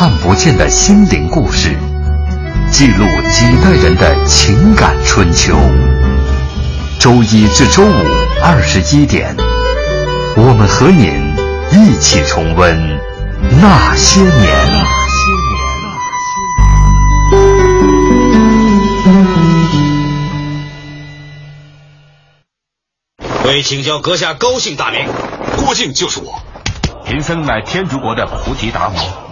看不见的心灵故事，记录几代人的情感春秋。周一至周五二十一点，我们和您一起重温那些年。为请教阁下高姓大名？郭靖就是我。贫僧乃天竺国的菩提达摩。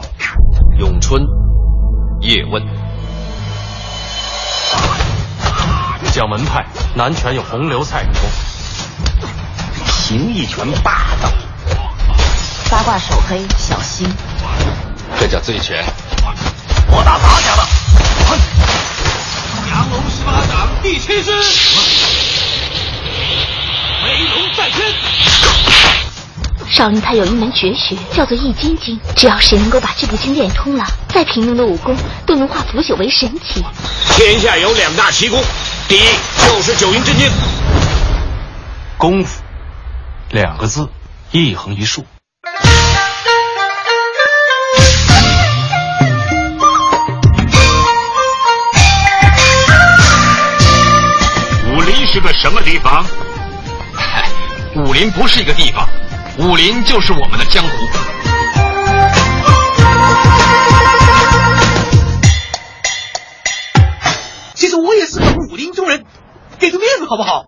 咏春，叶问。讲门派，南拳有洪流蔡功。形意拳霸道。八卦手黑小心。这叫醉拳。我打杂家的。降龙十八掌第七式。飞龙在天。少林他有一门绝学，叫做易筋经。只要谁能够把这部经练通了，再平庸的武功都能化腐朽为神奇。天下有两大奇功，第一就是九阴真经。功夫，两个字，一横一竖。武林是个什么地方？武林不是一个地方。武林就是我们的江湖。其实我也是个武林中人，给个面子好不好？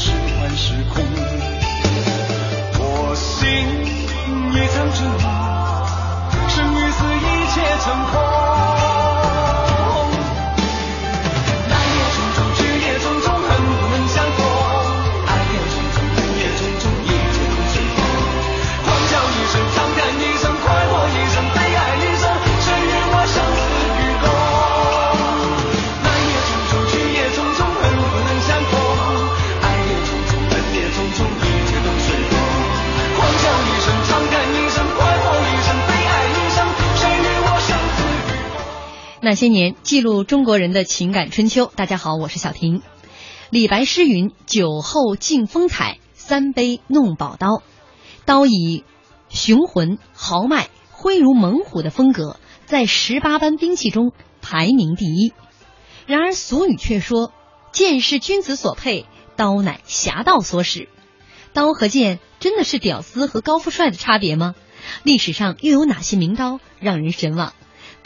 是幻是空。我心也曾着默生与死一切成空。那些年，记录中国人的情感春秋。大家好，我是小婷。李白诗云：“酒后敬风采，三杯弄宝刀。”刀以雄浑豪迈、挥如猛虎的风格，在十八般兵器中排名第一。然而俗语却说：“剑是君子所佩，刀乃侠盗所使。”刀和剑真的是屌丝和高富帅的差别吗？历史上又有哪些名刀让人神往？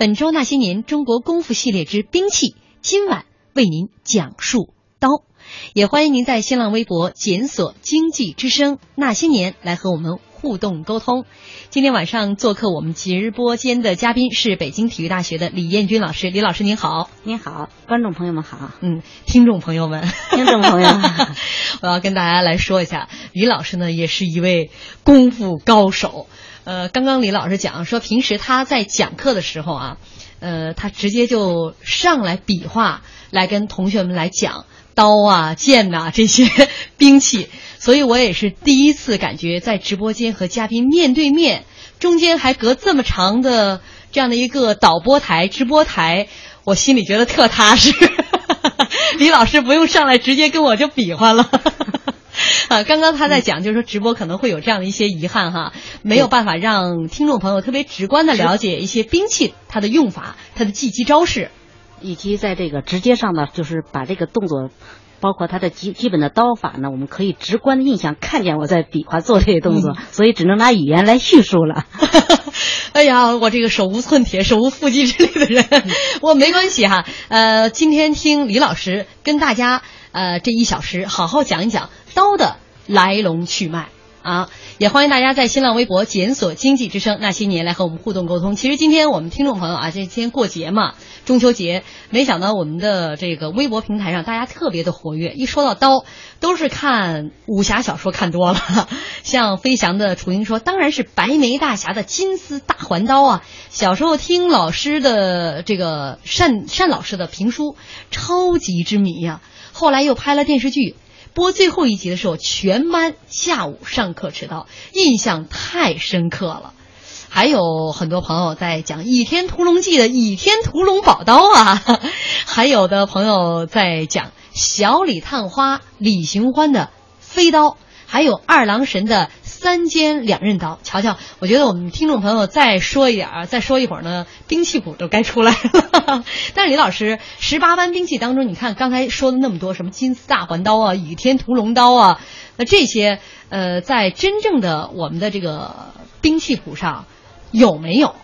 本周那些年中国功夫系列之兵器，今晚为您讲述刀。也欢迎您在新浪微博检索“经济之声那些年”来和我们互动沟通。今天晚上做客我们直播间的嘉宾是北京体育大学的李彦军老师，李老师您好，您好，观众朋友们好，嗯，听众朋友们，听众朋友们，我要跟大家来说一下，李老师呢也是一位功夫高手。呃，刚刚李老师讲说，平时他在讲课的时候啊，呃，他直接就上来比划，来跟同学们来讲刀啊、剑呐、这些兵器，所以我也是第一次感觉在直播间和嘉宾面对面，中间还隔这么长的这样的一个导播台、直播台，我心里觉得特踏实。李老师不用上来直接跟我就比划了。啊，刚刚他在讲，就是说直播可能会有这样的一些遗憾哈，没有办法让听众朋友特别直观的了解一些兵器它的用法、它的技击招式，以及在这个直接上呢，就是把这个动作。包括它的基基本的刀法呢，我们可以直观的印象看见我在比划做这些动作，所以只能拿语言来叙述了。哎呀，我这个手无寸铁、手无缚鸡之力的人，我没关系哈。呃，今天听李老师跟大家呃这一小时好好讲一讲刀的来龙去脉啊，也欢迎大家在新浪微博检索“经济之声那些年”来和我们互动沟通。其实今天我们听众朋友啊，这今天过节嘛。中秋节，没想到我们的这个微博平台上大家特别的活跃。一说到刀，都是看武侠小说看多了。像飞翔的雏鹰说，当然是白眉大侠的金丝大环刀啊。小时候听老师的这个单单老师的评书，超级之迷呀。后来又拍了电视剧，播最后一集的时候，全班下午上课迟到，印象太深刻了。还有很多朋友在讲《倚天屠龙记》的倚天屠龙宝刀啊，还有的朋友在讲小李探花李寻欢的飞刀，还有二郎神的三尖两刃刀。瞧瞧，我觉得我们听众朋友再说一点儿，再说一会儿呢，兵器谱都该出来了。但是李老师，十八般兵器当中，你看刚才说的那么多，什么金丝大环刀啊、倚天屠龙刀啊，那这些呃，在真正的我们的这个兵器谱上。有没有，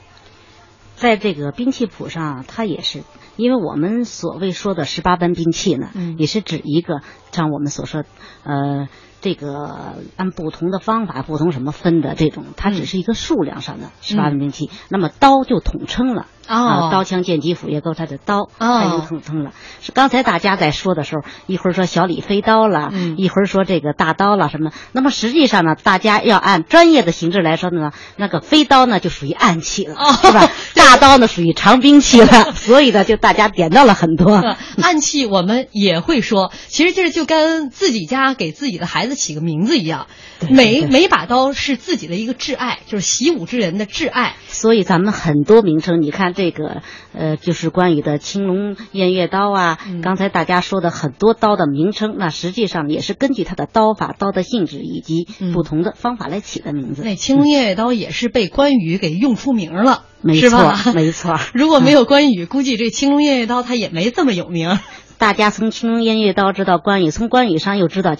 在这个兵器谱上，它也是，因为我们所谓说的十八般兵器呢，也是指一个像我们所说，呃。这个按不同的方法、不同什么分的这种，它只是一个数量上的十八种兵器。那么刀就统称了啊，刀枪剑戟斧钺钩，它的刀它已经统称了。是刚才大家在说的时候，一会儿说小李飞刀了，一会儿说这个大刀了什么。那么实际上呢，大家要按专业的形式来说呢，那个飞刀呢就属于暗器了，是吧？大刀呢属于长兵器了。所以呢，就大家点到了很多暗器，我们也会说，其实这就跟自己家给自己的孩子。起个名字一样，每每把刀是自己的一个挚爱，就是习武之人的挚爱。所以咱们很多名称，你看这个，呃，就是关羽的青龙偃月刀啊。刚才大家说的很多刀的名称，那实际上也是根据他的刀法、刀的性质以及不同的方法来起的名字。那青龙偃月刀也是被关羽给用出名了，没错，没错。如果没有关羽，估计这青龙偃月刀他也没这么有名。大家从青龙偃月刀知道关羽，从关羽上又知道。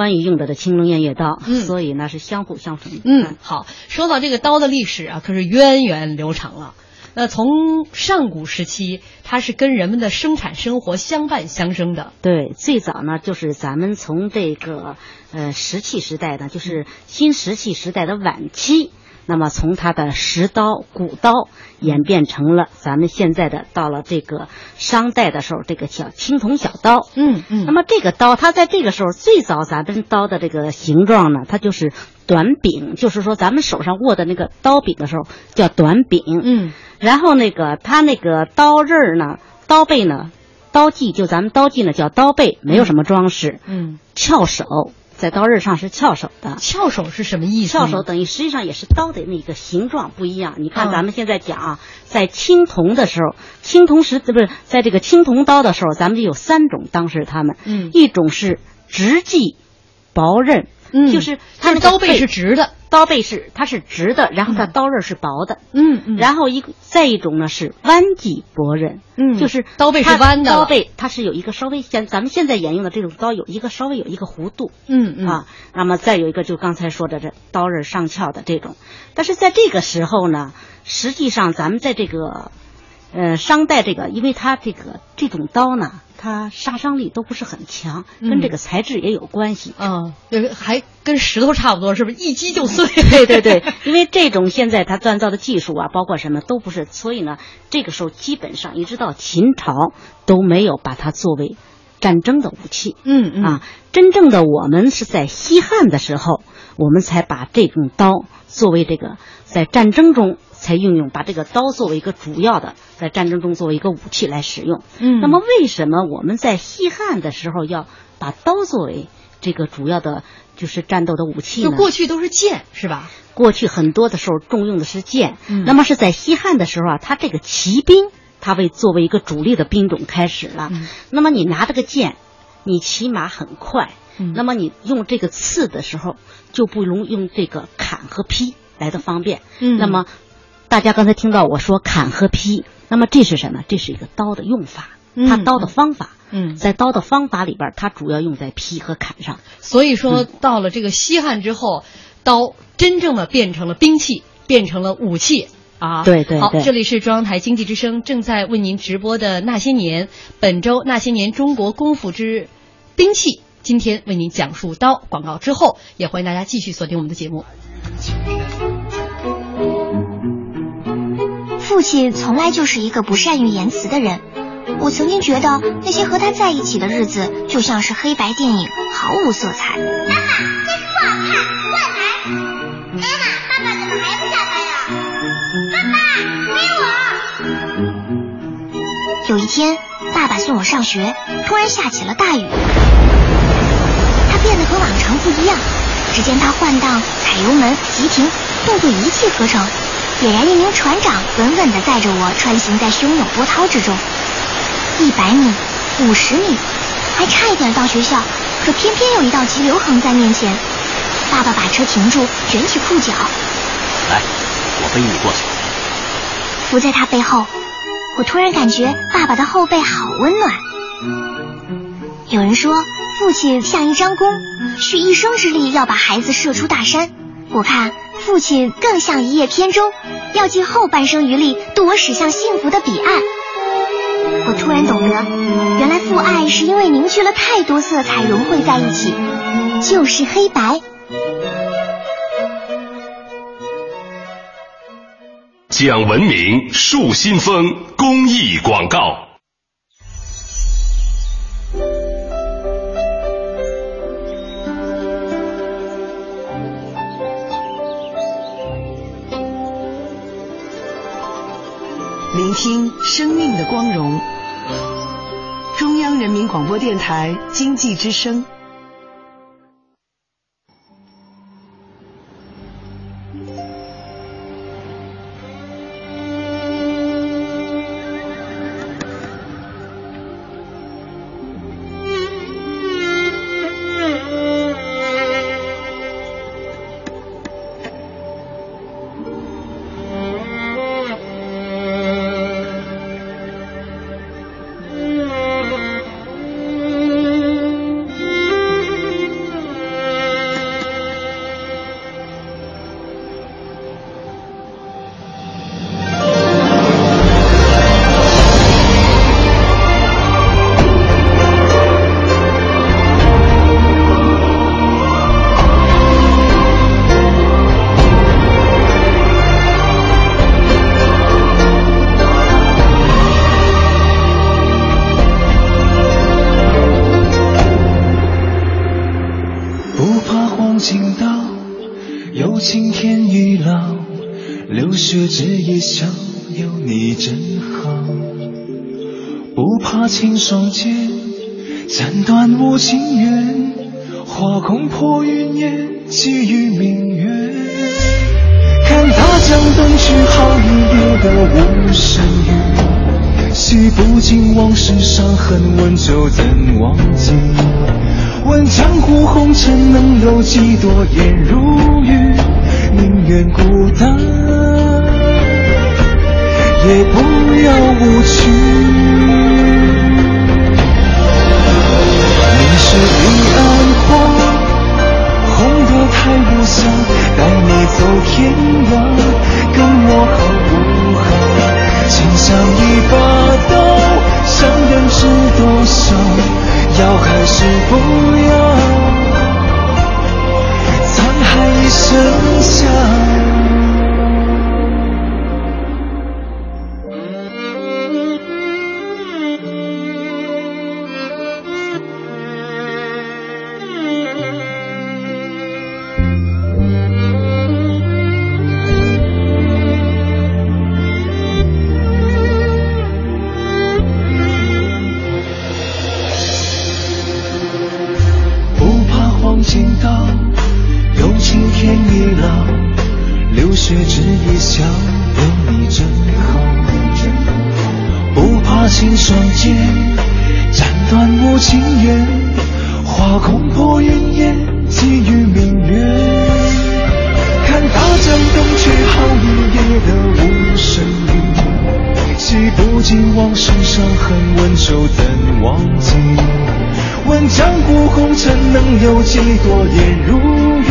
关羽用的的青龙偃月刀，所以那是相互相成的。嗯，好，说到这个刀的历史啊，可是源远流长了。那从上古时期，它是跟人们的生产生活相伴相生的。对，最早呢，就是咱们从这个呃石器时代呢，就是新石器时代的晚期。那么从它的石刀、骨刀演变成了咱们现在的，到了这个商代的时候，这个小青铜小刀。嗯嗯。那么这个刀，它在这个时候最早，咱们刀的这个形状呢，它就是短柄，就是说咱们手上握的那个刀柄的时候叫短柄。嗯。然后那个它那个刀刃儿呢，刀背呢，刀具就咱们刀具呢叫刀背，没有什么装饰。嗯。翘手。在刀刃上是翘手的，翘手是什么意思？翘手等于实际上也是刀的那个形状不一样。你看咱们现在讲啊，在青铜的时候，青铜时不是在这个青铜刀的时候，咱们就有三种，当时他们，嗯，一种是直系薄刃，嗯，就是它的刀背是直的。刀背是它是直的，然后它刀刃是薄的，嗯嗯，然后一再一种呢是弯脊薄刃，嗯，就是刀背是弯的，刀背它是有一个稍微像咱们现在沿用的这种刀有一个稍微有一个弧度，嗯嗯。啊，那么再有一个就刚才说的这刀刃上翘的这种，但是在这个时候呢，实际上咱们在这个，呃，商代这个，因为它这个这种刀呢。它杀伤力都不是很强，跟这个材质也有关系。嗯，还跟石头差不多，是不是一击就碎？对对对，因为这种现在它锻造的技术啊，包括什么都不是，所以呢，这个时候基本上一直到秦朝都没有把它作为战争的武器。嗯嗯啊，真正的我们是在西汉的时候，我们才把这种刀作为这个在战争中才运用，把这个刀作为一个主要的在战争中作为一个武器来使用。嗯，那么为什么我们在西汉的时候要把刀作为这个主要的，就是战斗的武器呢？就过去都是剑，是吧？过去很多的时候重用的是剑，嗯、那么是在西汉的时候啊，他这个骑兵，它为作为一个主力的兵种开始了。嗯、那么你拿这个剑，你骑马很快，嗯、那么你用这个刺的时候，就不容用这个砍和劈来的方便。嗯，那么大家刚才听到我说砍和劈，那么这是什么？这是一个刀的用法，它刀的方法。嗯，在刀的方法里边，它主要用在劈和砍上。所以说，到了这个西汉之后，刀真正的变成了兵器，变成了武器啊。对对对。好，这里是中央台经济之声正在为您直播的《那些年》，本周《那些年中国功夫之兵器》，今天为您讲述刀。广告之后，也欢迎大家继续锁定我们的节目。父亲从来就是一个不善于言辞的人。我曾经觉得那些和他在一起的日子就像是黑白电影，毫无色彩。妈妈，这个不好看，乱来！妈妈，爸爸怎么还不下班呀？爸爸，给我！有一天，爸爸送我上学，突然下起了大雨。他变得和往常不一样，只见他换挡、踩油门、急停，动作一气呵成，俨然一名船长，稳稳地载着我穿行在汹涌波涛之中。一百米，五十米，还差一点到学校，可偏偏有一道急流横在面前。爸爸把车停住，卷起裤脚，来，我背你过去。伏在他背后，我突然感觉爸爸的后背好温暖。有人说，父亲像一张弓，蓄一生之力要把孩子射出大山。我看父亲更像一叶扁舟，要尽后半生余力渡我驶向幸福的彼岸。我突然懂得，原来父爱是因为凝聚了太多色彩融汇在一起，就是黑白。讲文明树新风公益广告。的光荣。中央人民广播电台经济之声。烟雨。洗不尽往事伤痕，问酒怎忘记？问江湖红尘能有几多颜如玉？宁愿孤单。也不要无趣。你是彼岸花，红得太无暇，带你走天涯，跟我好不像一把刀，伤人知多少？要还是不要？沧海一声笑。几多颜如雨？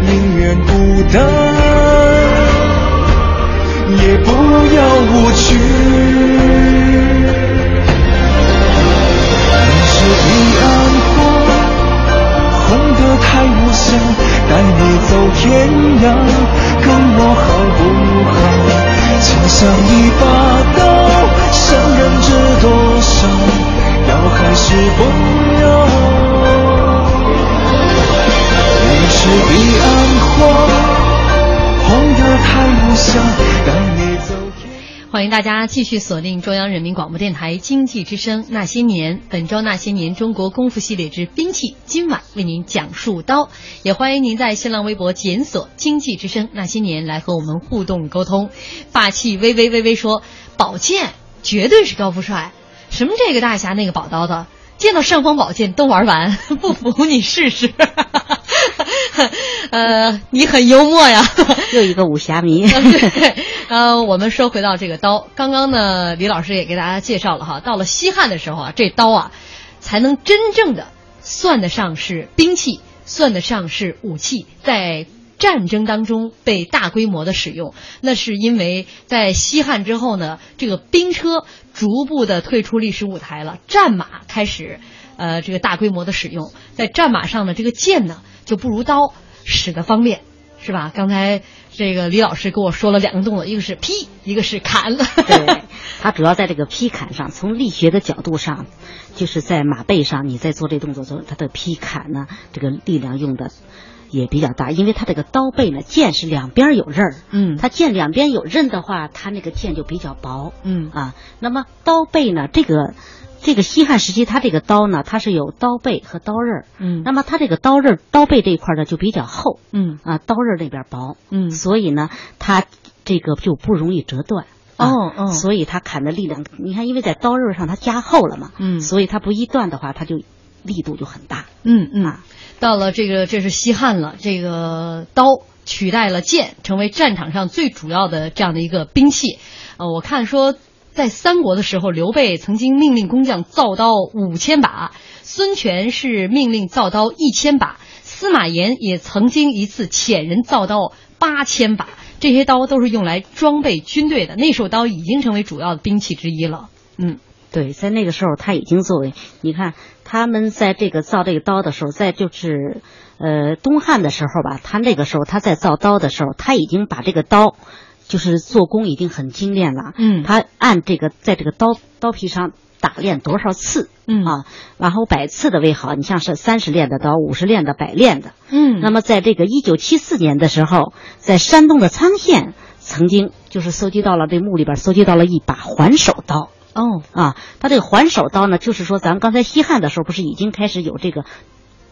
宁愿孤单，也不要无趣。在彼岸花欢迎大家继续锁定中央人民广播电台经济之声《那些年》，本周《那些年中国功夫系列之兵器》，今晚为您讲述刀。也欢迎您在新浪微博检索“经济之声那些年”来和我们互动沟通。霸气微微微微说：“宝剑绝对是高富帅。”什么这个大侠那个宝刀的，见到尚方宝剑都玩完，不服你试试。呃，你很幽默呀，又一个武侠迷。呃，我们说回到这个刀，刚刚呢，李老师也给大家介绍了哈，到了西汉的时候啊，这刀啊，才能真正的算得上是兵器，算得上是武器，在。战争当中被大规模的使用，那是因为在西汉之后呢，这个兵车逐步的退出历史舞台了，战马开始，呃，这个大规模的使用，在战马上呢，这个剑呢就不如刀使得方便，是吧？刚才这个李老师跟我说了两个动作，一个是劈，一个是砍。对，它主要在这个劈砍上，从力学的角度上，就是在马背上，你在做这动作时候，它的劈砍呢，这个力量用的。也比较大，因为它这个刀背呢，剑是两边有刃儿，嗯，它剑两边有刃的话，它那个剑就比较薄，嗯。啊，那么刀背呢，这个这个西汉时期，它这个刀呢，它是有刀背和刀刃，嗯，那么它这个刀刃刀背这一块呢就比较厚，嗯。啊，刀刃那边薄，嗯，所以呢，它这个就不容易折断，哦哦，所以它砍的力量，你看，因为在刀刃上它加厚了嘛，嗯，所以它不易断的话，它就力度就很大，嗯嗯啊。到了这个，这是西汉了。这个刀取代了剑，成为战场上最主要的这样的一个兵器。呃，我看说，在三国的时候，刘备曾经命令工匠造刀五千把，孙权是命令造刀一千把，司马炎也曾经一次遣人造刀八千把。这些刀都是用来装备军队的。那时候刀已经成为主要的兵器之一了。嗯。对，在那个时候，他已经作为你看，他们在这个造这个刀的时候，在就是呃东汉的时候吧，他那个时候他在造刀的时候，他已经把这个刀就是做工已经很精炼了。嗯，他按这个在这个刀刀皮上打练多少次，嗯啊，然后百次的为好。你像是三十练的刀，五十练的，百练的。嗯，那么在这个一九七四年的时候，在山东的沧县，曾经就是搜集到了这墓里边搜集到了一把环首刀。哦啊，它这个环首刀呢，就是说咱们刚才西汉的时候不是已经开始有这个，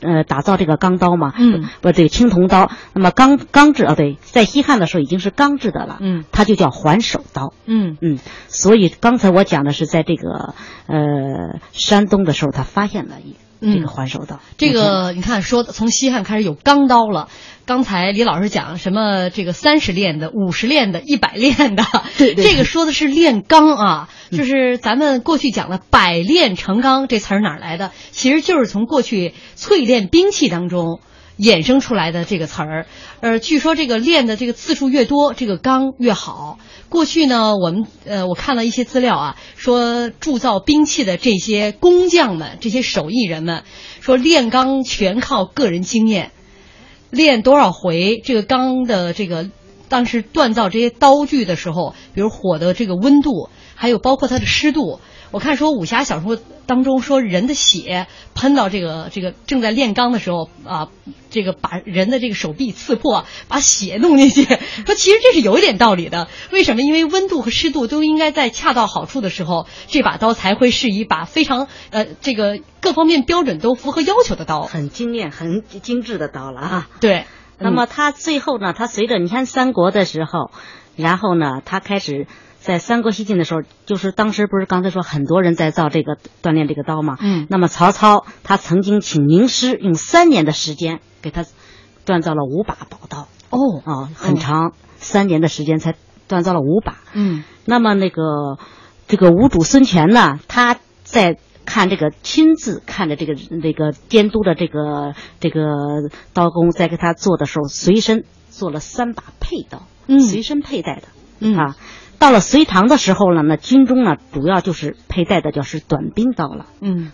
呃，打造这个钢刀嘛？嗯，不对，青铜刀。那么钢钢制啊，对，在西汉的时候已经是钢制的了。嗯，它就叫环首刀。嗯嗯，所以刚才我讲的是在这个呃山东的时候，他发现了一。这个环手刀，这个你看，说从西汉开始有钢刀了。刚才李老师讲什么？这个三十练的、五十练的、一百练的，对对这个说的是炼钢啊。就是咱们过去讲的“百炼成钢”这词儿哪儿来的？其实就是从过去淬炼兵器当中衍生出来的这个词儿。呃，据说这个练的这个次数越多，这个钢越好。过去呢，我们呃，我看了一些资料啊，说铸造兵器的这些工匠们、这些手艺人们，说炼钢全靠个人经验，练多少回，这个钢的这个当时锻造这些刀具的时候，比如火的这个温度，还有包括它的湿度，我看说武侠小说当中说人的血喷到这个这个正在炼钢的时候啊，这个把人的这个手臂刺破，把血弄进去。说其实这是有一点道理的。为什么？因为温度和湿度都应该在恰到好处的时候，这把刀才会是一把非常呃这个各方面标准都符合要求的刀，很精炼、很精致的刀了啊。对。那么他最后呢？他随着你看三国的时候，然后呢，他开始。在三国西晋的时候，就是当时不是刚才说很多人在造这个锻炼这个刀嘛？嗯。那么曹操他曾经请名师用三年的时间给他锻造了五把宝刀。哦啊，很长，三年的时间才锻造了五把。嗯。那么那个这个吴主孙权呢，他在看这个亲自看着这个这个监督的这个这个刀工在给他做的时候，随身做了三把佩刀，嗯，随身佩戴的，嗯啊。到了隋唐的时候呢，那军中呢主要就是佩戴的就是短兵刀了。嗯，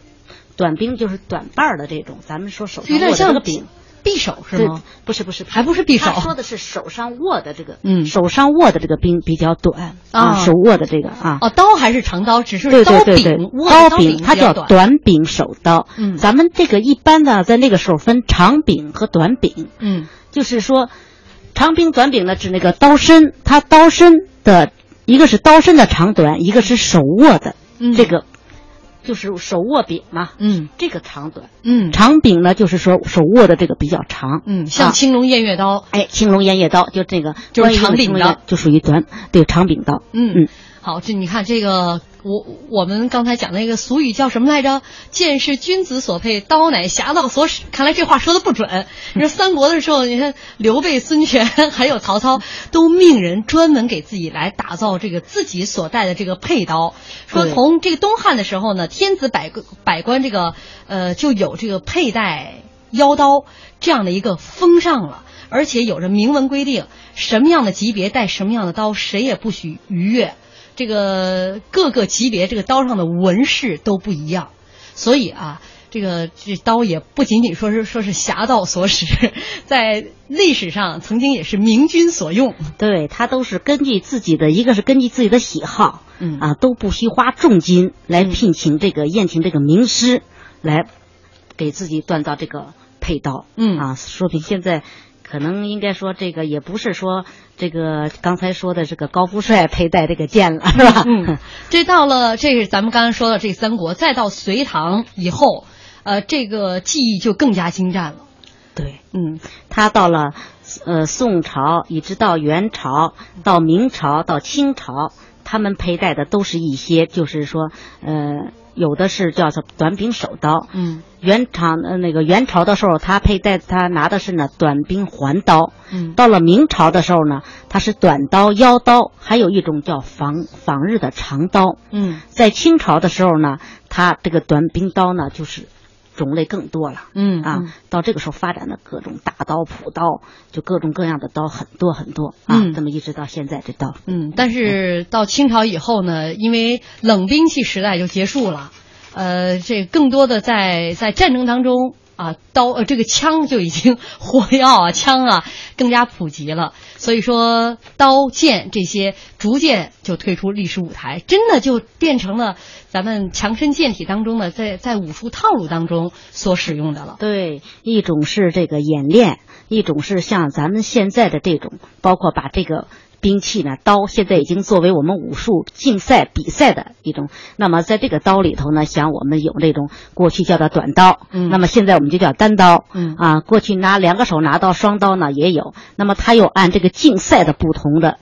短兵就是短把的这种，咱们说手上握这个柄，匕首是吗？不是不是，还不是匕首。他说的是手上握的这个，嗯，手上握的这个兵比较短啊，手握的这个啊。哦，刀还是长刀，只是刀柄刀柄，它叫短柄手刀。嗯，咱们这个一般呢在那个时候分长柄和短柄。嗯，就是说长柄短柄呢指那个刀身，它刀身的。一个是刀身的长短，一个是手握的，这个就是手握柄嘛，嗯，这个长短，嗯，长柄呢就是说手握的这个比较长，嗯，像青龙偃月刀，哎，青龙偃月刀就这个就是长柄刀，就属于短对长柄刀，嗯。嗯，好，这你看这个。我我们刚才讲那个俗语叫什么来着？剑是君子所佩，刀乃侠盗所使。看来这话说的不准。你说三国的时候，你看刘备、孙权 还有曹操，都命人专门给自己来打造这个自己所带的这个佩刀。说从这个东汉的时候呢，天子百百官这个呃就有这个佩戴腰刀这样的一个风尚了，而且有着明文规定，什么样的级别带什么样的刀，谁也不许逾越。这个各个级别这个刀上的纹饰都不一样，所以啊，这个这刀也不仅仅说是说是侠盗所使，在历史上曾经也是明君所用。对他都是根据自己的一个是根据自己的喜好，嗯啊都不惜花重金来聘请这个宴请这个名师来给自己锻造这个配刀，嗯啊，说明现在。可能应该说，这个也不是说这个刚才说的这个高富帅佩戴这个剑了，是吧？嗯，这到了这是咱们刚才说的这三国，再到隋唐以后，呃，这个技艺就更加精湛了。对，嗯，他到了呃宋朝，一直到元朝，到明朝，到清朝，他们佩戴的都是一些，就是说，呃。有的是叫做短柄手刀，嗯，元朝呃那个元朝的时候，他佩戴他拿的是呢短兵环刀，嗯，到了明朝的时候呢，他是短刀腰刀，还有一种叫防防日的长刀，嗯，在清朝的时候呢，他这个短兵刀呢就是。种类更多了，嗯啊，到这个时候发展的各种大刀、朴刀，就各种各样的刀很多很多啊，这么一直到现在这刀，嗯，但是到清朝以后呢，因为冷兵器时代就结束了，呃，这更多的在在战争当中。啊，刀呃，这个枪就已经火药啊，枪啊更加普及了。所以说，刀剑这些逐渐就退出历史舞台，真的就变成了咱们强身健体当中的，在在武术套路当中所使用的了。对，一种是这个演练，一种是像咱们现在的这种，包括把这个。兵器呢，刀现在已经作为我们武术竞赛比赛的一种。那么在这个刀里头呢，像我们有那种过去叫做短刀，嗯，那么现在我们就叫单刀，嗯啊，过去拿两个手拿刀双刀呢也有。那么它又按这个竞赛的不同的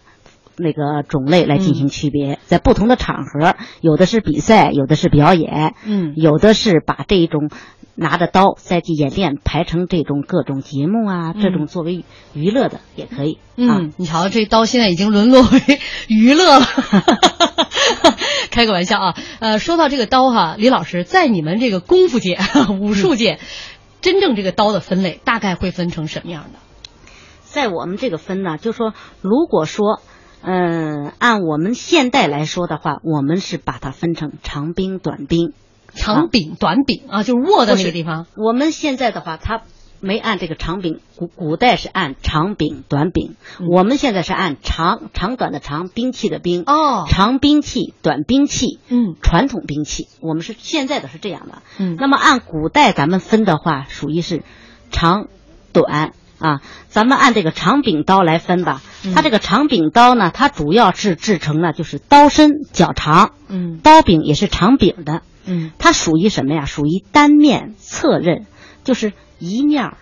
那个种类来进行区别，在不同的场合，有的是比赛，有的是表演，嗯，有的是把这种。拿着刀再去演练，排成这种各种节目啊，这种作为娱乐的也可以。嗯，你瞧，这刀现在已经沦落为娱乐了。开个玩笑啊，呃，说到这个刀哈，李老师，在你们这个功夫界、武术界，真正这个刀的分类大概会分成什么样的？在我们这个分呢，就说如果说，嗯，按我们现代来说的话，我们是把它分成长兵、短兵。长柄、短柄啊，就是握的那个地方。我们现在的话，它没按这个长柄，古古代是按长柄、短柄，我们现在是按长长短的长，兵器的兵。哦，长兵器、短兵器，嗯，传统兵器，我们是现在的是这样的，嗯，那么按古代咱们分的话，属于是长短啊，咱们按这个长柄刀来分吧，嗯。它这个长柄刀呢，它主要是制成呢就是刀身较长，嗯，刀柄也是长柄的，嗯，它属于什么呀？属于单面侧刃，就是一面儿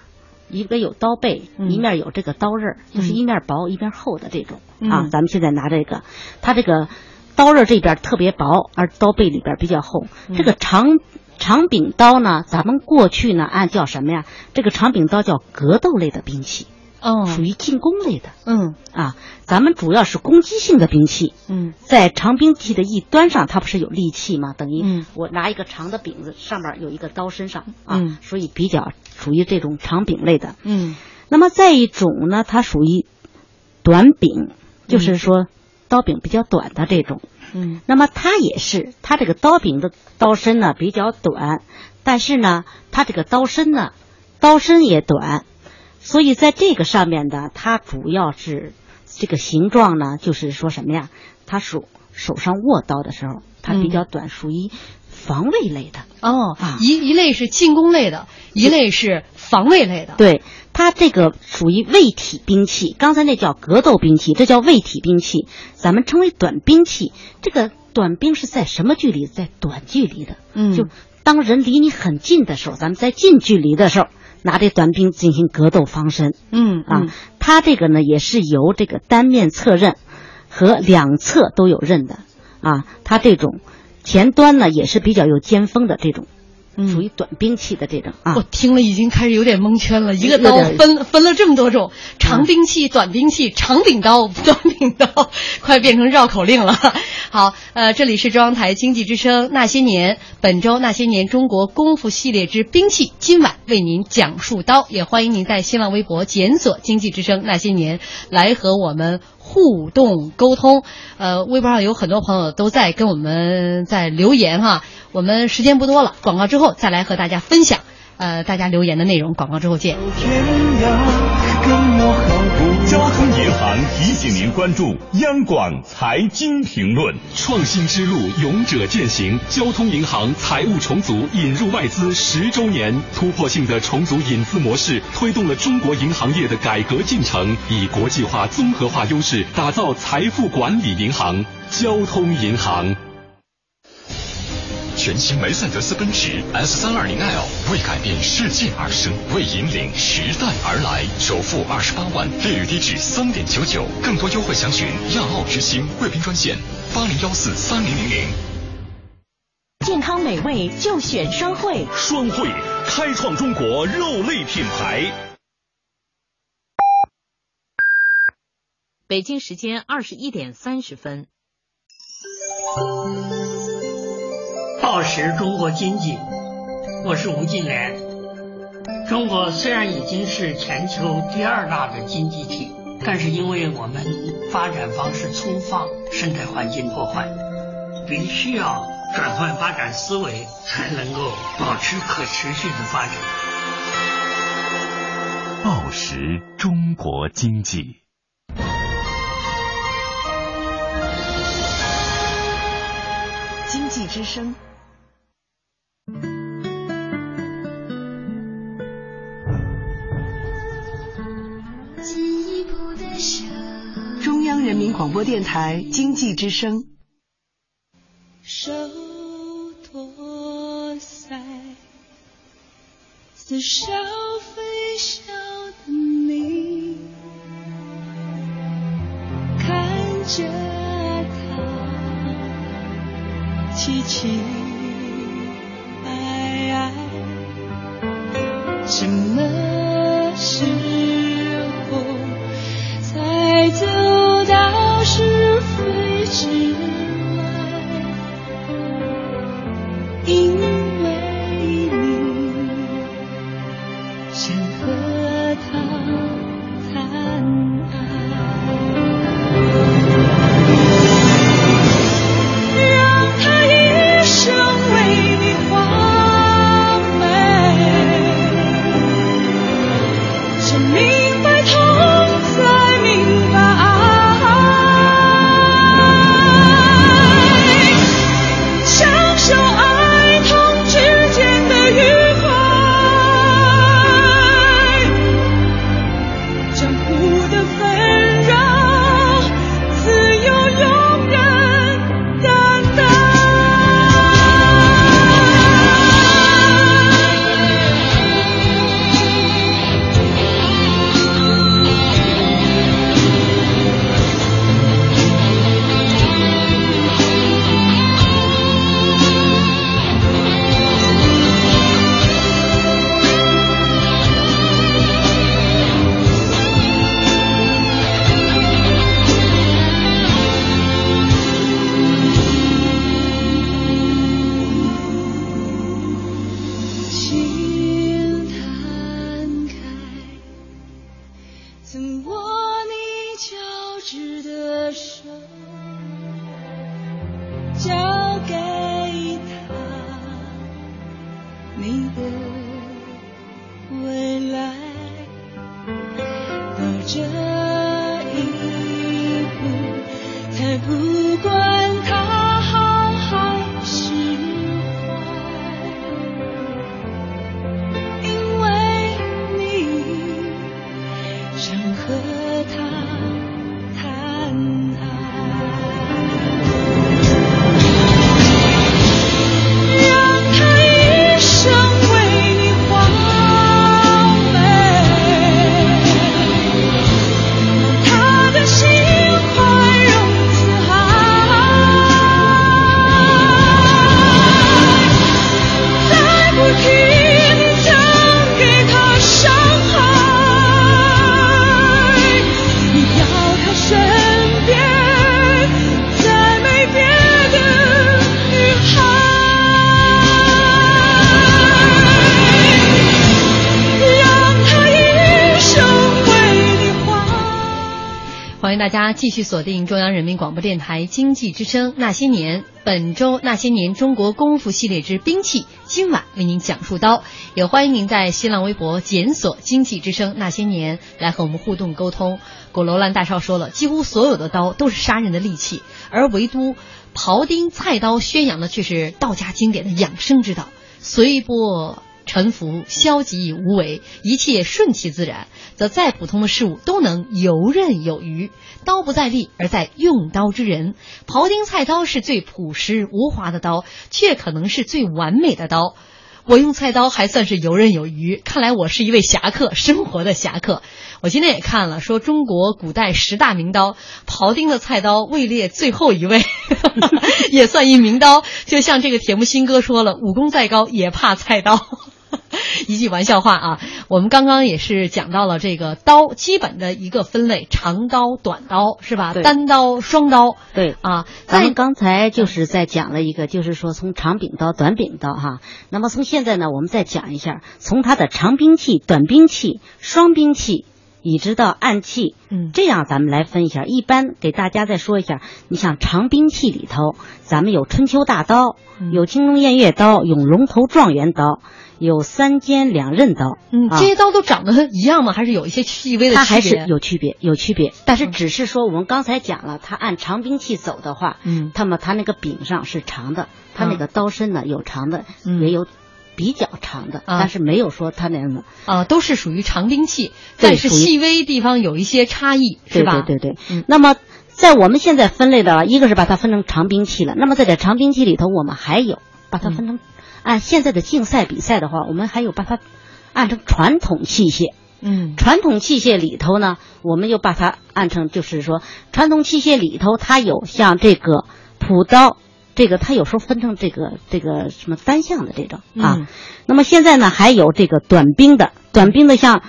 一个有刀背，一面有这个刀刃，就是一面薄一面厚的这种啊。咱们现在拿这个，它这个刀刃这边特别薄，而刀背里边比较厚。这个长长柄刀呢，咱们过去呢按叫什么呀？这个长柄刀叫格斗类的兵器。哦，属于进攻类的，嗯。啊，咱们主要是攻击性的兵器，嗯，在长兵器的一端上，它不是有利器吗？等于我拿一个长的柄子，上面有一个刀身上啊，嗯、所以比较属于这种长柄类的，嗯。那么再一种呢，它属于短柄，就是说刀柄比较短的这种，嗯，那么它也是，它这个刀柄的刀身呢比较短，但是呢，它这个刀身呢，刀身也短。所以在这个上面呢，它主要是这个形状呢，就是说什么呀？它手手上握刀的时候，它比较短，属于防卫类的。哦，啊一一类是进攻类的，一类是防卫类的。对，它这个属于卫体兵器，刚才那叫格斗兵器，这叫卫体兵器，咱们称为短兵器。这个短兵是在什么距离？在短距离的。嗯，就当人离你很近的时候，咱们在近距离的时候。拿这短兵进行格斗防身，嗯啊，它这个呢也是由这个单面侧刃和两侧都有刃的。啊，它这种前端呢也是比较有尖锋的这种，属于短兵器的这种啊。我听了已经开始有点蒙圈了，一个刀分分了这么多种，长兵器、短兵器、长柄刀、短柄刀，快变成绕口令了。好，呃，这里是中央台经济之声那些年，本周那些年中国功夫系列之兵器，今晚为您讲述刀，也欢迎您在新浪微博检索“经济之声那些年”来和我们互动沟通。呃，微博上有很多朋友都在跟我们在留言哈，我们时间不多了，广告之后再来和大家分享。呃，大家留言的内容，广告之后见。交通银行提醒您关注央广财经评论。创新之路，勇者践行。交通银行财务重组引入外资十周年，突破性的重组引资模式，推动了中国银行业的改革进程，以国际化、综合化优势，打造财富管理银行。交通银行。全新梅赛德斯奔驰 S 三二零 L 为改变世界而生，为引领时代而来，首付二十八万，利率低至三点九九，更多优惠详询亚奥之星贵宾专线八零幺四三零零零。健康美味就选双汇，双汇开创中国肉类品牌。北京时间二十一点三十分。报时中国经济，我是吴敬琏。中国虽然已经是全球第二大的经济体，但是因为我们发展方式粗放，生态环境破坏，必须要转换发展思维，才能够保持可持续的发展。报时中国经济。经济之声。中央人民广播电台经济之声。手托腮，似笑非笑的你，看着他凄凄哀哀，什么大家继续锁定中央人民广播电台经济之声《那些年》，本周《那些年中国功夫系列之兵器》，今晚为您讲述刀。也欢迎您在新浪微博检索“经济之声那些年”来和我们互动沟通。果罗兰大少说了，几乎所有的刀都是杀人的利器，而唯独庖丁菜刀宣扬的却是道家经典的养生之道，随波。沉浮、消极无为，一切顺其自然，则再普通的事物都能游刃有余。刀不在利，而在用刀之人。庖丁菜刀是最朴实无华的刀，却可能是最完美的刀。我用菜刀还算是游刃有余，看来我是一位侠客，生活的侠客。我今天也看了，说中国古代十大名刀，庖丁的菜刀位列最后一位，也算一名刀。就像这个铁木心哥说了，武功再高也怕菜刀。一句玩笑话啊，我们刚刚也是讲到了这个刀基本的一个分类，长刀、短刀是吧？单刀、双刀。对啊，咱们刚才就是在讲了一个，就是说从长柄刀、短柄刀哈。那么从现在呢，我们再讲一下，从它的长兵器、短兵器、双兵器。一直到暗器，嗯，这样咱们来分一下。一般给大家再说一下，你像长兵器里头，咱们有春秋大刀，嗯、有青龙偃月刀，有龙头状元刀，有三尖两刃刀。嗯，啊、这些刀都长得一样吗？还是有一些细微的区别？它还是有区别，有区别。但是只是说，我们刚才讲了，它按长兵器走的话，嗯，那么它那个柄上是长的，它那个刀身呢有长的，嗯、也有。比较长的，啊、但是没有说它那样的啊，都是属于长兵器，但是细微地方有一些差异，是吧？对对对。嗯，那么在我们现在分类的，一个是把它分成长兵器了。那么在这长兵器里头，我们还有把它分成、嗯、按现在的竞赛比赛的话，我们还有把它按成传统器械。嗯，传统器械里头呢，我们又把它按成就是说，传统器械里头它有像这个朴刀。这个它有时候分成这个这个什么单项的这种啊，嗯、那么现在呢还有这个短兵的，短兵的像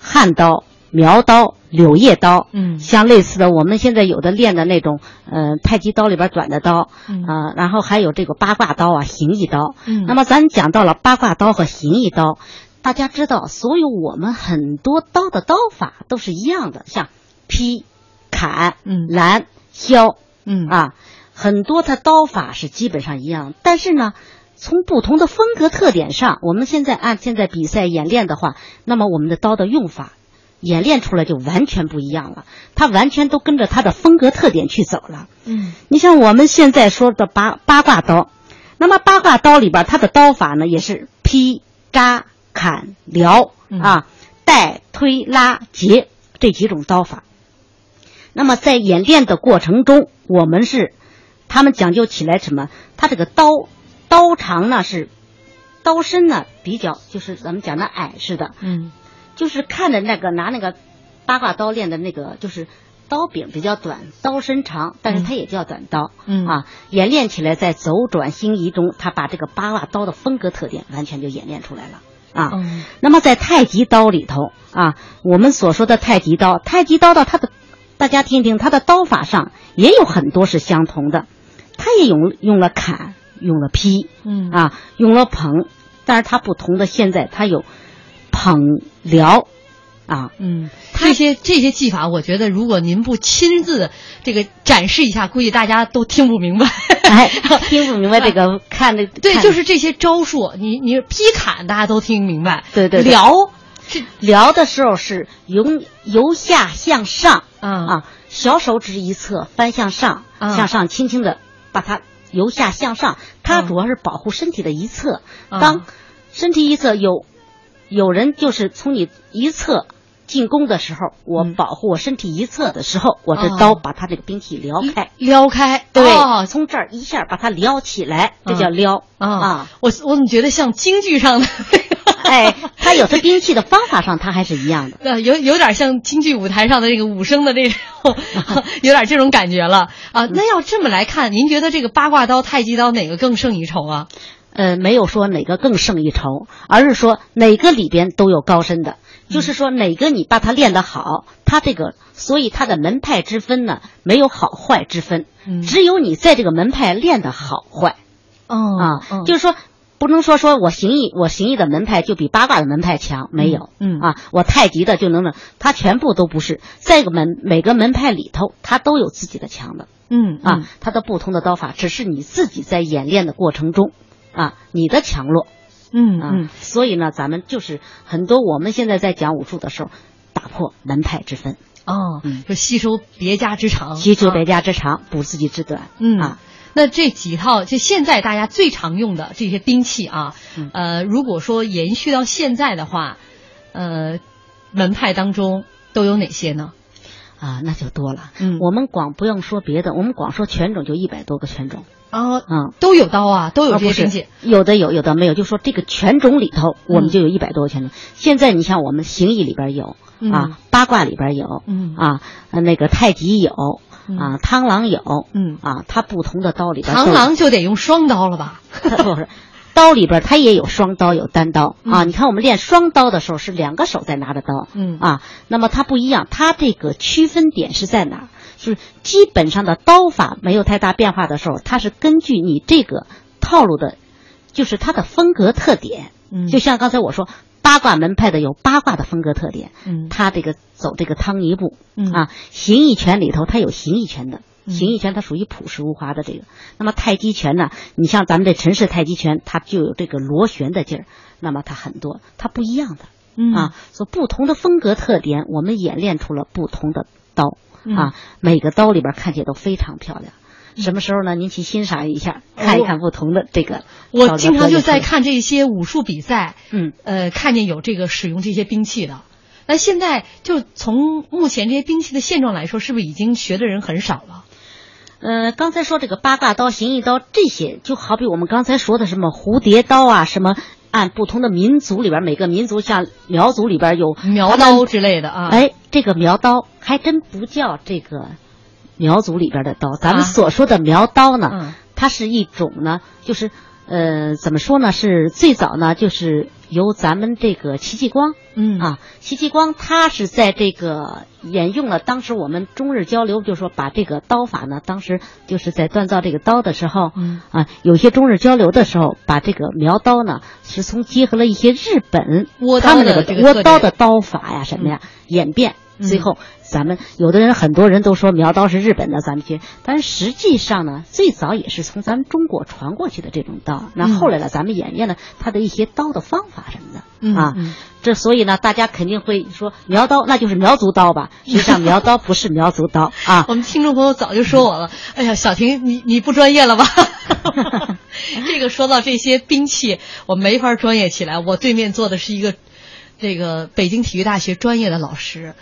汉刀、苗刀、柳叶刀，嗯，像类似的我们现在有的练的那种呃太极刀里边短的刀，嗯。啊，然后还有这个八卦刀啊、形意刀，嗯，那么咱讲到了八卦刀和形意刀，大家知道，所有我们很多刀的刀法都是一样的，像劈、砍、嗯、拦、削，嗯。啊。很多它刀法是基本上一样，但是呢，从不同的风格特点上，我们现在按现在比赛演练的话，那么我们的刀的用法演练出来就完全不一样了，他完全都跟着他的风格特点去走了。嗯，你像我们现在说的八八卦刀，那么八卦刀里边它的刀法呢也是劈、扎、砍、撩啊、带、推、拉、截这几种刀法。那么在演练的过程中，我们是。他们讲究起来什么？他这个刀刀长呢是，刀身呢比较就是咱们讲的矮似的，嗯，就是看着那个拿那个八卦刀练的那个就是刀柄比较短，刀身长，但是它也叫短刀，嗯啊，演练起来在走转星移中，他把这个八卦刀的风格特点完全就演练出来了啊。嗯、那么在太极刀里头啊，我们所说的太极刀，太极刀的它的大家听听，它的刀法上也有很多是相同的。它也用用了砍，用了劈，嗯啊，用了捧，但是它不同的现在它有捧撩啊，嗯，这些这些技法，我觉得如果您不亲自这个展示一下，估计大家都听不明白。哎，听不明白这个看的对，就是这些招数，你你劈砍大家都听明白，对对，撩是撩的时候是由由下向上啊啊，小手指一侧翻向上，向上轻轻的把它由下向上，它主要是保护身体的一侧。当身体一侧有有人就是从你一侧。进攻的时候，我保护我身体一侧的时候，我这刀把他这个兵器撩开，撩开，对，从这儿一下把它撩起来，这叫撩啊。我我怎么觉得像京剧上的？哎，他有的兵器的方法上，他还是一样的。呃，有有点像京剧舞台上的那个武生的那种，有点这种感觉了啊。那要这么来看，您觉得这个八卦刀、太极刀哪个更胜一筹啊？呃，没有说哪个更胜一筹，而是说哪个里边都有高深的。就是说，哪个你把它练得好，它这个，所以它的门派之分呢，没有好坏之分，只有你在这个门派练得好坏。哦啊，就是说，不能说说我形意，我形意的门派就比八卦的门派强，没有。嗯啊，我太极的就能能，它全部都不是。在个门每个门派里头，它都有自己的强的。嗯啊，它的不同的刀法，只是你自己在演练的过程中，啊，你的强弱。嗯啊，所以呢，咱们就是很多我们现在在讲武术的时候，打破门派之分哦，就吸收别家之长，吸收别家之长，补自己之短。嗯啊，那这几套就现在大家最常用的这些兵器啊，呃，如果说延续到现在的话，呃，门派当中都有哪些呢？啊，那就多了。嗯，我们光不用说别的，我们光说拳种就一百多个拳种。啊，嗯，都有刀啊，都有这些兵器，有的有，有的没有。就说这个拳种里头，我们就有一百多个拳种。现在你像我们形意里边有啊，八卦里边有，嗯啊，那个太极有啊，螳螂有，嗯啊，它不同的刀里边，螳螂就得用双刀了吧？不是，刀里边它也有双刀，有单刀啊。你看我们练双刀的时候是两个手在拿着刀，嗯啊，那么它不一样，它这个区分点是在哪？就是基本上的刀法没有太大变化的时候，它是根据你这个套路的，就是它的风格特点。嗯，就像刚才我说，八卦门派的有八卦的风格特点。嗯，它这个走这个汤尼步。嗯啊，形意拳里头它有形意拳的，形意拳它属于朴实无华的这个。那么太极拳呢，你像咱们这陈氏太极拳，它就有这个螺旋的劲儿。那么它很多，它不一样的。嗯啊，所不同的风格特点，我们演练出了不同的刀。嗯啊，每个刀里边看起来都非常漂亮。什么时候呢？您去欣赏一下，看一看不同的这个。我经常就在看这些武术比赛，嗯，呃，看见有这个使用这些兵器的。那现在就从目前这些兵器的现状来说，是不是已经学的人很少了？呃，刚才说这个八卦刀、形意刀这些，就好比我们刚才说的什么蝴蝶刀啊，什么按不同的民族里边，每个民族像苗族里边有苗刀之类的啊。哎，这个苗刀还真不叫这个苗族里边的刀，咱们所说的苗刀呢，嗯、它是一种呢，就是呃，怎么说呢？是最早呢，就是由咱们这个戚继光，嗯啊，戚继光他是在这个沿用了当时我们中日交流，就是说把这个刀法呢，当时就是在锻造这个刀的时候，嗯啊，有些中日交流的时候，把这个苗刀呢，是从结合了一些日本他们那个倭刀的刀法呀什么呀演变。最后，咱们有的人很多人都说苗刀是日本的，咱们学，但是实际上呢，最早也是从咱们中国传过去的这种刀。那后来呢，咱们演变了它的一些刀的方法什么的啊。这所以呢，大家肯定会说苗刀那就是苗族刀吧？实际上苗刀不是苗族刀啊。我们听众朋友早就说我了，哎呀，小婷，你你不专业了吧？这个说到这些兵器，我没法专业起来。我对面坐的是一个。这个北京体育大学专业的老师，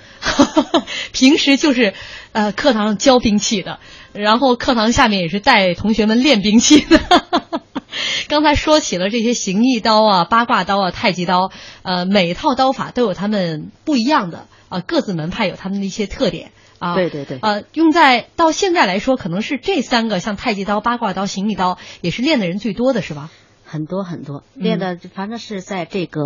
平时就是呃课堂上教兵器的，然后课堂下面也是带同学们练兵器的。刚才说起了这些形意刀啊、八卦刀啊、太极刀，呃，每一套刀法都有他们不一样的啊，各自门派有他们的一些特点啊。对对对。呃，用在到现在来说，可能是这三个，像太极刀、八卦刀、形意刀，也是练的人最多的是吧？很多很多练的，反正是在这个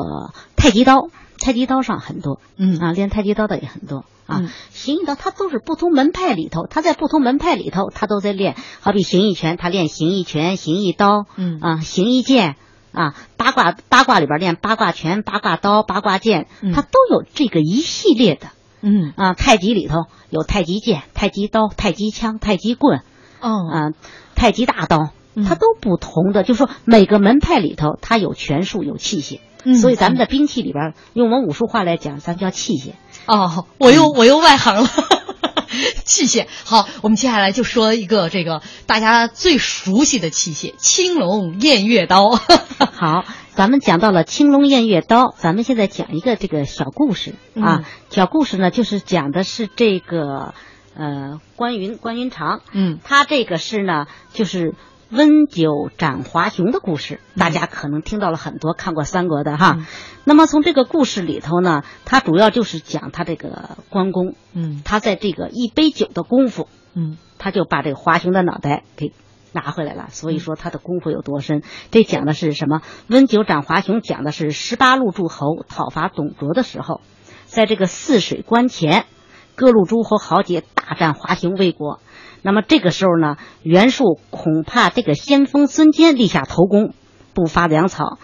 太极刀、太极刀上很多，嗯啊，练太极刀的也很多啊。形意刀它都是不同门派里头，它在不同门派里头，它都在练。好比形意拳，它练形意拳、形意刀，嗯啊，形意剑啊，八卦八卦里边练八卦拳、八卦刀、八卦剑，它都有这个一系列的。嗯啊，太极里头有太极剑、太极刀、太极枪、太极棍，哦啊，太极大刀，它都不同的。就是说每个门派里头，它有拳术、有器械，所以咱们的兵器里边，用我们武术话来讲，咱叫器械。哦，我又我又外行了。器械好，我们接下来就说一个这个大家最熟悉的器械——青龙偃月刀。好，咱们讲到了青龙偃月刀，咱们现在讲一个这个小故事啊。小故事呢，就是讲的是这个呃关云关云长，嗯，他这个是呢，就是温酒斩华雄的故事，大家可能听到了很多，看过三国的哈。那么从这个故事里头呢，它主要就是讲他这个关公，嗯，他在这个一杯酒的功夫，嗯，他就把这个华雄的脑袋给拿回来了。所以说他的功夫有多深。这讲的是什么？温酒斩华雄讲的是十八路诸侯讨伐董卓的时候，在这个泗水关前，各路诸侯豪杰大战华雄魏国。那么这个时候呢，袁术恐怕这个先锋孙坚立下头功，不发粮草。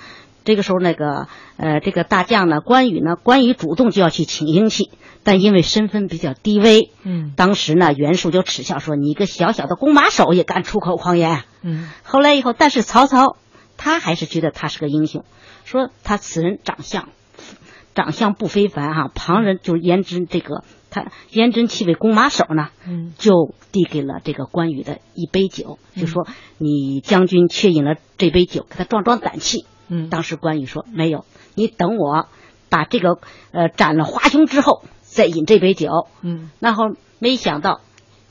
这个时候，那个呃，这个大将呢，关羽呢，关羽主动就要去请缨去，但因为身份比较低微，嗯，当时呢，袁术就耻笑说：“你一个小小的弓马手也敢出口狂言。”嗯，后来以后，但是曹操他还是觉得他是个英雄，说他此人长相长相不非凡哈、旁人就言之这个他颜真气为弓马手呢，嗯，就递给了这个关羽的一杯酒，就说你将军却饮了这杯酒，给他壮壮胆气。嗯，当时关羽说没有，你等我把这个呃斩了华雄之后再饮这杯酒。嗯，然后没想到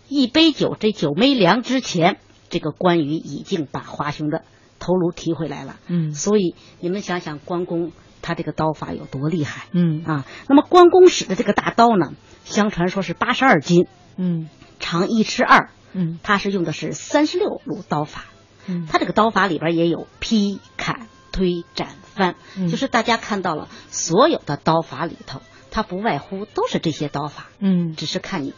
一杯酒这酒没凉之前，这个关羽已经把华雄的头颅提回来了。嗯，所以你们想想关公他这个刀法有多厉害。嗯啊，那么关公使的这个大刀呢，相传说是八十二斤，嗯，长一尺二，嗯，他是用的是三十六路刀法。嗯，他这个刀法里边也有劈砍。推斩翻，嗯、就是大家看到了所有的刀法里头，它不外乎都是这些刀法。嗯，只是看你，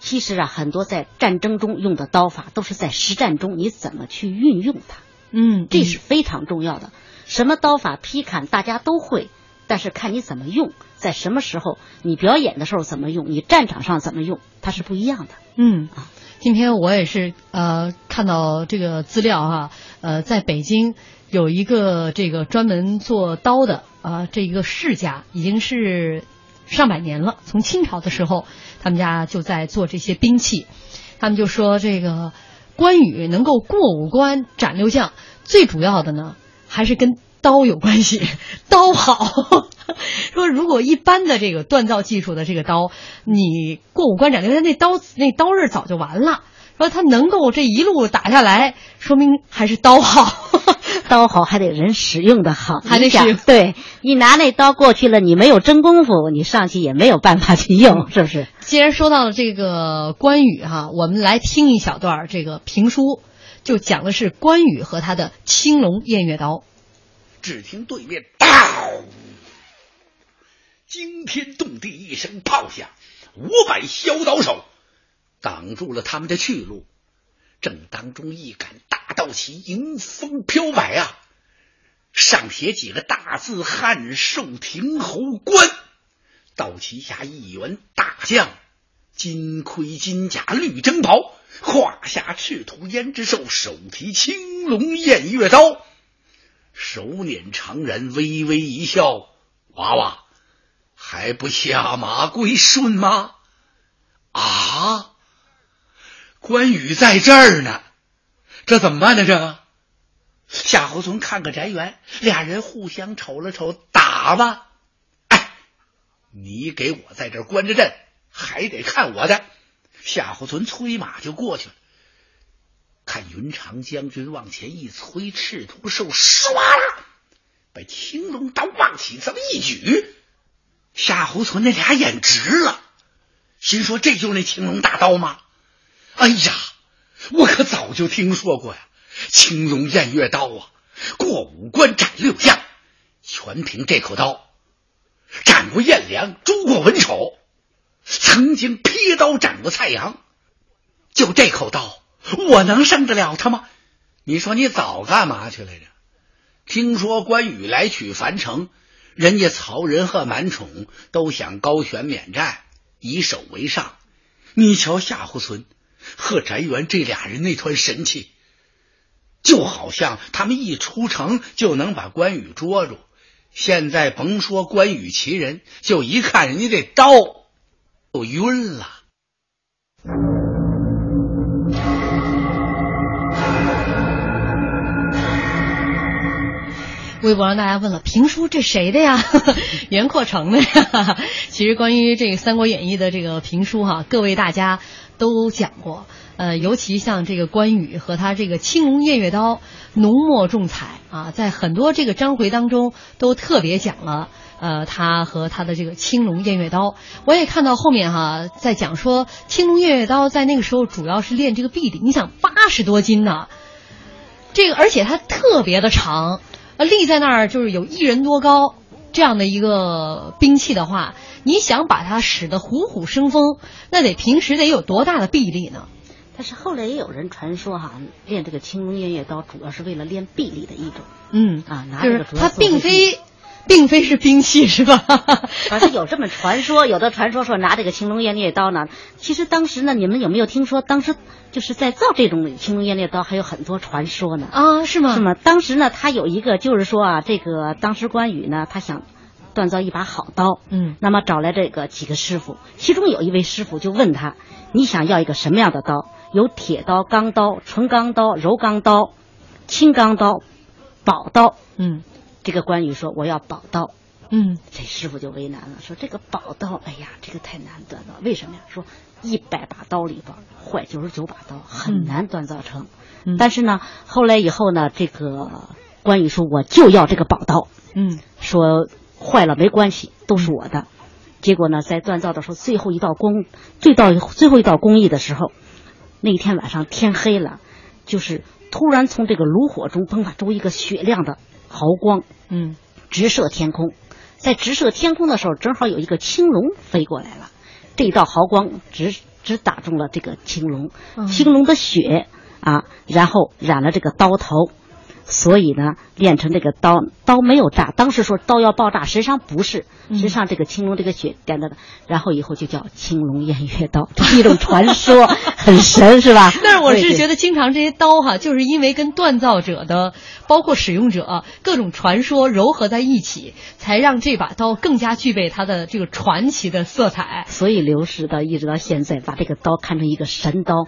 其实啊，很多在战争中用的刀法，都是在实战中你怎么去运用它。嗯，这是非常重要的。什么刀法劈砍大家都会，但是看你怎么用，在什么时候你表演的时候怎么用，你战场上怎么用，它是不一样的。嗯啊，今天我也是呃看到这个资料哈、呃，在北京。有一个这个专门做刀的啊，这一个世家已经是上百年了。从清朝的时候，他们家就在做这些兵器。他们就说，这个关羽能够过五关斩六将，最主要的呢还是跟刀有关系，刀好。说如果一般的这个锻造技术的这个刀，你过五关斩六将，那刀那刀刃早就完了。说他能够这一路打下来，说明还是刀好。刀好还得人使用的好，还得使用。对你拿那刀过去了，你没有真功夫，你上去也没有办法去用，是不是？既然说到了这个关羽哈，我们来听一小段这个评书，就讲的是关羽和他的青龙偃月刀。只听对面“嗷”，惊天动地一声炮响，五百削刀手挡住了他们的去路。正当中一杆大刀旗迎风飘摆啊，上写几个大字“汉寿亭侯关”。刀旗下一员大将，金盔金甲绿征袍，胯下赤兔胭脂兽，手提青龙偃月刀，手捻长髯，微微一笑：“娃娃还不下马归顺吗？”啊！关羽在这儿呢，这怎么办呢？这个夏侯惇看看宅园，俩人互相瞅了瞅，打吧！哎，你给我在这关着阵，还得看我的。夏侯惇催马就过去了，看云长将军往前一催，赤兔兽唰啦，把青龙刀往起这么一举，夏侯惇那俩眼直了，心说这就是那青龙大刀吗？哎呀，我可早就听说过呀！青龙偃月刀啊，过五关斩六将，全凭这口刀。斩过颜良，诛过文丑，曾经劈刀斩过蔡阳。就这口刀，我能胜得了他吗？你说你早干嘛去来着？听说关羽来取樊城，人家曹仁和满宠都想高悬免战，以守为上。你瞧夏侯惇和翟元这俩人那团神气，就好像他们一出城就能把关羽捉住。现在甭说关羽其人，就一看人家这刀，都晕了。微博让大家问了，评书这谁的呀？袁阔成的呀。其实关于这个《三国演义》的这个评书哈，各位大家都讲过。呃，尤其像这个关羽和他这个青龙偃月刀，浓墨重彩啊，在很多这个章回当中都特别讲了。呃，他和他的这个青龙偃月刀，我也看到后面哈，在讲说青龙偃月刀在那个时候主要是练这个臂力。你想八十多斤呢，这个而且它特别的长。呃，立在那儿就是有一人多高这样的一个兵器的话，你想把它使得虎虎生风，那得平时得有多大的臂力呢？但是后来也有人传说哈，练这个青龙偃月刀主要是为了练臂力的一种。嗯啊，拿就是它并非。并非是兵器是吧？反正有这么传说，有的传说说拿这个青龙偃月刀呢。其实当时呢，你们有没有听说，当时就是在造这种青龙偃月刀还有很多传说呢？啊，是吗？是吗？当时呢，他有一个就是说啊，这个当时关羽呢，他想锻造一把好刀，嗯，那么找来这个几个师傅，其中有一位师傅就问他，你想要一个什么样的刀？有铁刀、钢刀、纯钢刀、柔钢刀、青钢刀、宝刀，嗯。这个关羽说：“我要宝刀。”嗯，这师傅就为难了，说：“这个宝刀，哎呀，这个太难锻造。为什么呀？说一百把刀里边坏九十九把刀，很难锻造成。但是呢，后来以后呢，这个关羽说我就要这个宝刀。嗯，说坏了没关系，都是我的。结果呢，在锻造的时候，最后一道工，最到最后一道工艺的时候，那一天晚上天黑了，就是突然从这个炉火中迸发出一个雪亮的。毫光，嗯，直射天空，在直射天空的时候，正好有一个青龙飞过来了，这道毫光直直打中了这个青龙，青龙的血啊，然后染了这个刀头。所以呢，练成这个刀，刀没有炸。当时说刀要爆炸，实际上不是，实际上这个青龙这个血点的，然后以后就叫青龙偃月刀，这是一种传说，很神，是吧？但是我是觉得，经常这些刀哈，就是因为跟锻造者的，包括使用者各种传说糅合在一起，才让这把刀更加具备它的这个传奇的色彩。所以流失到一直到现在，把这个刀看成一个神刀，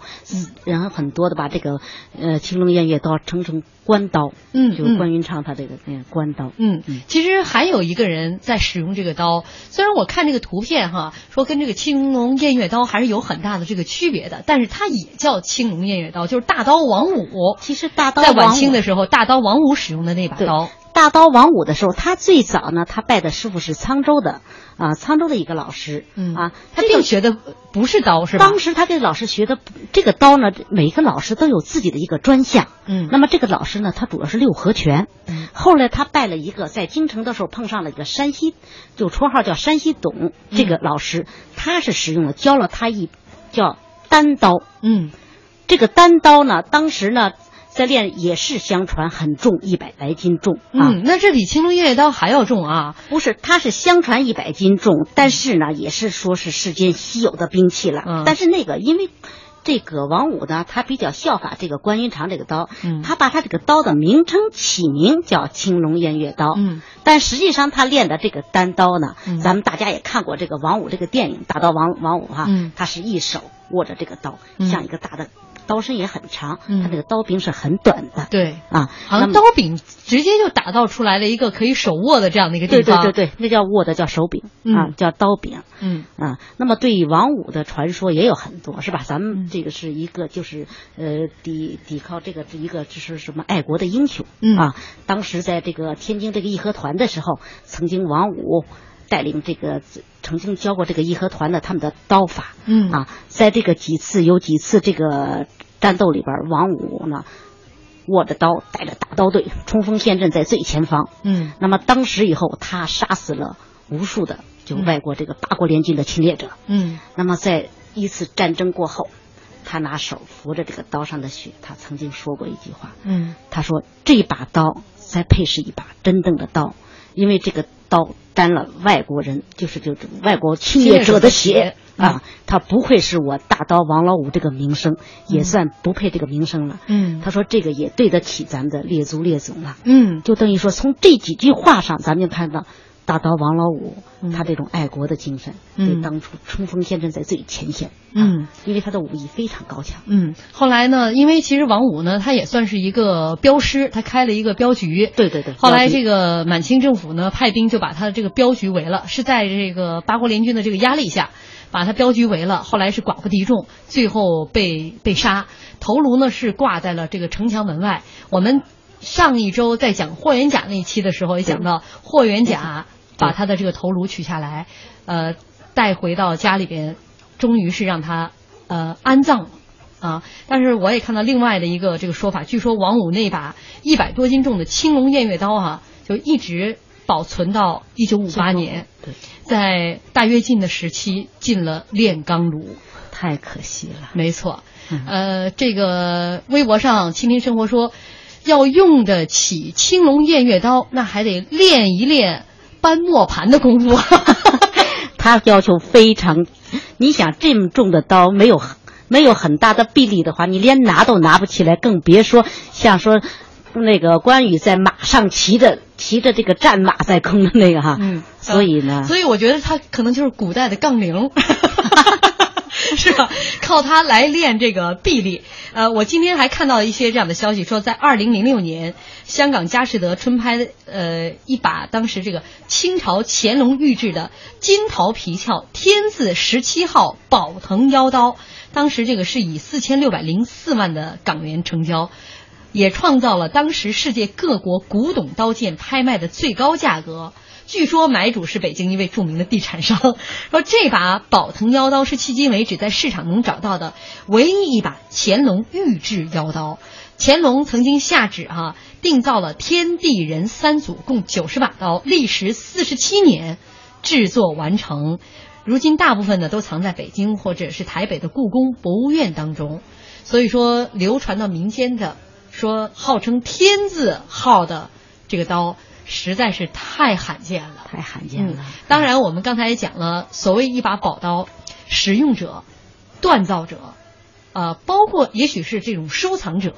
然后很多的把这个呃青龙偃月刀称成关刀。嗯，就是关云长他这个嗯关刀。嗯嗯，其实还有一个人在使用这个刀，虽然我看这个图片哈，说跟这个青龙偃月刀还是有很大的这个区别的，但是它也叫青龙偃月刀，就是大刀王五。其实大刀在晚清的时候，大刀王五使用的那把刀。大刀王五的时候，他最早呢，他拜的师傅是沧州的啊，沧州的一个老师，嗯啊，他并学的不是刀是吧？当时他给老师学的这个刀呢，每个老师都有自己的一个专项，嗯，那么这个老师呢，他主要是六合拳，嗯，后来他拜了一个在京城的时候碰上了一个山西，就绰号叫山西董这个老师，他是使用了教了他一叫单刀，嗯，这个单刀呢，当时呢。在练也是相传很重，一百来斤重啊。嗯，那这比青龙偃月刀还要重啊？不是，它是相传一百斤重，但是呢，也是说是世间稀有的兵器了。嗯，但是那个因为这个王五呢，他比较效法这个关云长这个刀，嗯，他把他这个刀的名称起名叫青龙偃月刀。嗯，但实际上他练的这个单刀呢，嗯、咱们大家也看过这个王五这个电影《大刀王王五》哈，嗯，他是一手握着这个刀，嗯、像一个大的。刀身也很长，嗯，他那个刀柄是很短的，对。啊，好像刀柄直接就打造出来了一个可以手握的这样的一个地方，对对对对，那叫握的叫手柄、嗯、啊，叫刀柄，嗯。啊，那么对王五的传说也有很多，是吧？咱们这个是一个就是呃抵抵抗这个一个就是什么爱国的英雄，嗯。啊，当时在这个天津这个义和团的时候，曾经王五。带领这个曾经教过这个义和团的他们的刀法，嗯。啊，在这个几次有几次这个战斗里边，王五呢握着刀，带着大刀队冲锋陷阵在最前方，嗯，那么当时以后他杀死了无数的就外国这个八国联军的侵略者，嗯，那么在一次战争过后，他拿手扶着这个刀上的血，他曾经说过一句话，嗯，他说这把刀才配是一把真正的刀，因为这个刀沾了外国人，就是就是外国侵略者的血啊，他不愧是我大刀王老五这个名声，也算不配这个名声了。嗯，他说这个也对得起咱们的列祖列宗了。嗯，就等于说从这几句话上，咱们就看到。大刀王老五，他这种爱国的精神，对当初冲锋陷阵在最前线。嗯，因为他的武艺非常高强。嗯，后来呢，因为其实王五呢，他也算是一个镖师，他开了一个镖局。对对对。后来这个满清政府呢，派兵就把他的这个镖局围了，是在这个八国联军的这个压力下，把他镖局围了。后来是寡不敌众，最后被被杀，头颅呢是挂在了这个城墙门外。我们上一周在讲霍元甲那一期的时候，也讲到霍元甲。把他的这个头颅取下来，呃，带回到家里边，终于是让他呃安葬了啊。但是我也看到另外的一个这个说法，据说王五那把一百多斤重的青龙偃月刀哈，就一直保存到一九五八年，对，在大跃进的时期进了炼钢炉，太可惜了。没错，呃，这个微博上倾听生活说，要用得起青龙偃月刀，那还得练一练。搬磨盘的功夫，他要求非常。你想这么重的刀，没有没有很大的臂力的话，你连拿都拿不起来，更别说像说那个关羽在马上骑着骑着这个战马在攻的那个哈。嗯，所以呢，所以我觉得他可能就是古代的杠铃。是吧？靠它来练这个臂力。呃，我今天还看到一些这样的消息，说在二零零六年，香港佳士得春拍呃一把当时这个清朝乾隆御制的金桃皮鞘天字十七号宝藤腰刀，当时这个是以四千六百零四万的港元成交，也创造了当时世界各国古董刀剑拍卖的最高价格。据说买主是北京一位著名的地产商，说这把宝腾腰刀是迄今为止在市场能找到的唯一一把乾隆御制腰刀。乾隆曾经下旨哈，定造了天地人三组，共九十把刀，历时四十七年制作完成。如今大部分呢都藏在北京或者是台北的故宫博物院当中。所以说，流传到民间的说号称天字号的这个刀。实在是太罕见了，太罕见了。当然，我们刚才也讲了，所谓一把宝刀，使用者、锻造者，呃，包括也许是这种收藏者，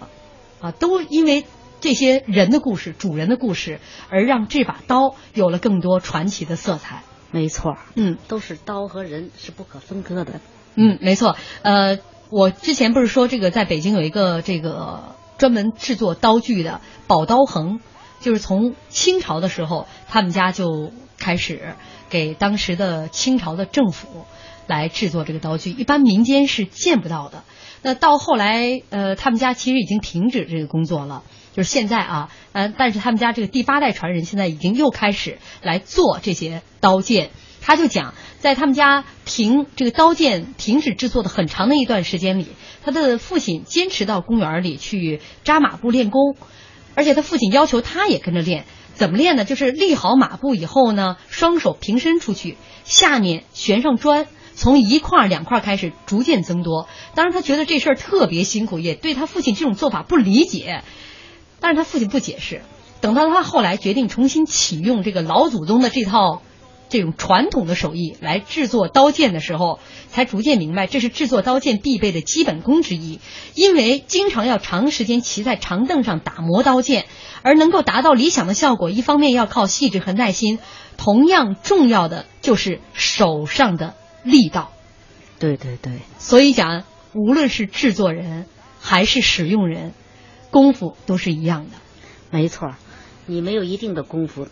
啊，都因为这些人的故事、主人的故事，而让这把刀有了更多传奇的色彩。没错，嗯，都是刀和人是不可分割的。嗯，没错。呃，我之前不是说这个在北京有一个这个专门制作刀具的宝刀恒。就是从清朝的时候，他们家就开始给当时的清朝的政府来制作这个刀具，一般民间是见不到的。那到后来，呃，他们家其实已经停止这个工作了。就是现在啊，呃，但是他们家这个第八代传人现在已经又开始来做这些刀剑。他就讲，在他们家停这个刀剑停止制作的很长的一段时间里，他的父亲坚持到公园里去扎马步练功。而且他父亲要求他也跟着练，怎么练呢？就是立好马步以后呢，双手平伸出去，下面悬上砖，从一块两块开始逐渐增多。当然，他觉得这事儿特别辛苦，也对他父亲这种做法不理解。但是他父亲不解释。等到他后来决定重新启用这个老祖宗的这套。这种传统的手艺来制作刀剑的时候，才逐渐明白这是制作刀剑必备的基本功之一。因为经常要长时间骑在长凳上打磨刀剑，而能够达到理想的效果，一方面要靠细致和耐心，同样重要的就是手上的力道。对对对，所以讲，无论是制作人还是使用人，功夫都是一样的。没错，你没有一定的功夫。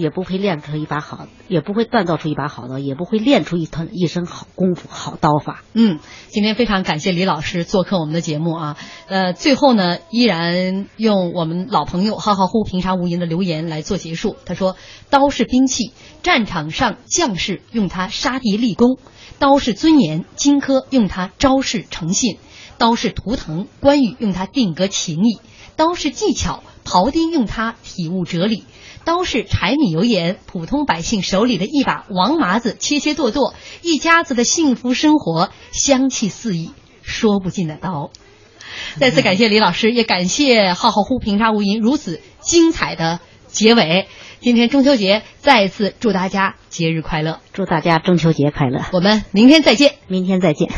也不会练出一把好，也不会锻造出一把好刀，也不会练出一套一身好功夫、好刀法。嗯，今天非常感谢李老师做客我们的节目啊。呃，最后呢，依然用我们老朋友浩浩乎平沙无垠的留言来做结束。他说：“刀是兵器，战场上将士用它杀敌立功；刀是尊严，荆轲用它昭示诚信；刀是图腾，关羽用它定格情义；刀是技巧，庖丁用它体悟哲理。”刀是柴米油盐，普通百姓手里的一把王麻子，切切剁剁，一家子的幸福生活香气四溢。说不尽的刀。再次感谢李老师，也感谢浩浩乎平沙无垠如此精彩的结尾。今天中秋节，再一次祝大家节日快乐，祝大家中秋节快乐。我们明天再见，明天再见。